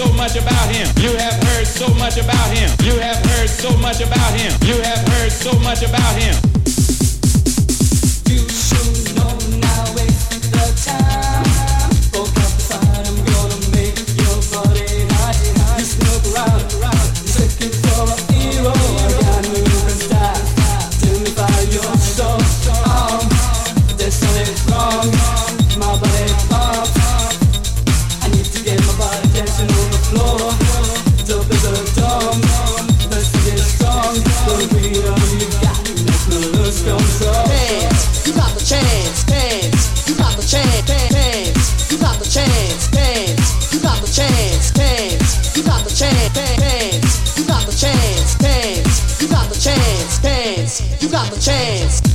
so much about him. You have heard so much about him. You have heard so much about him. You have heard so much about him. Got a chance.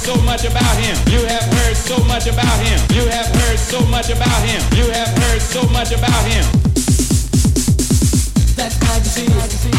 so much about him. You have heard so much about him. You have heard so much about him. You have heard so much about him. That's magazine.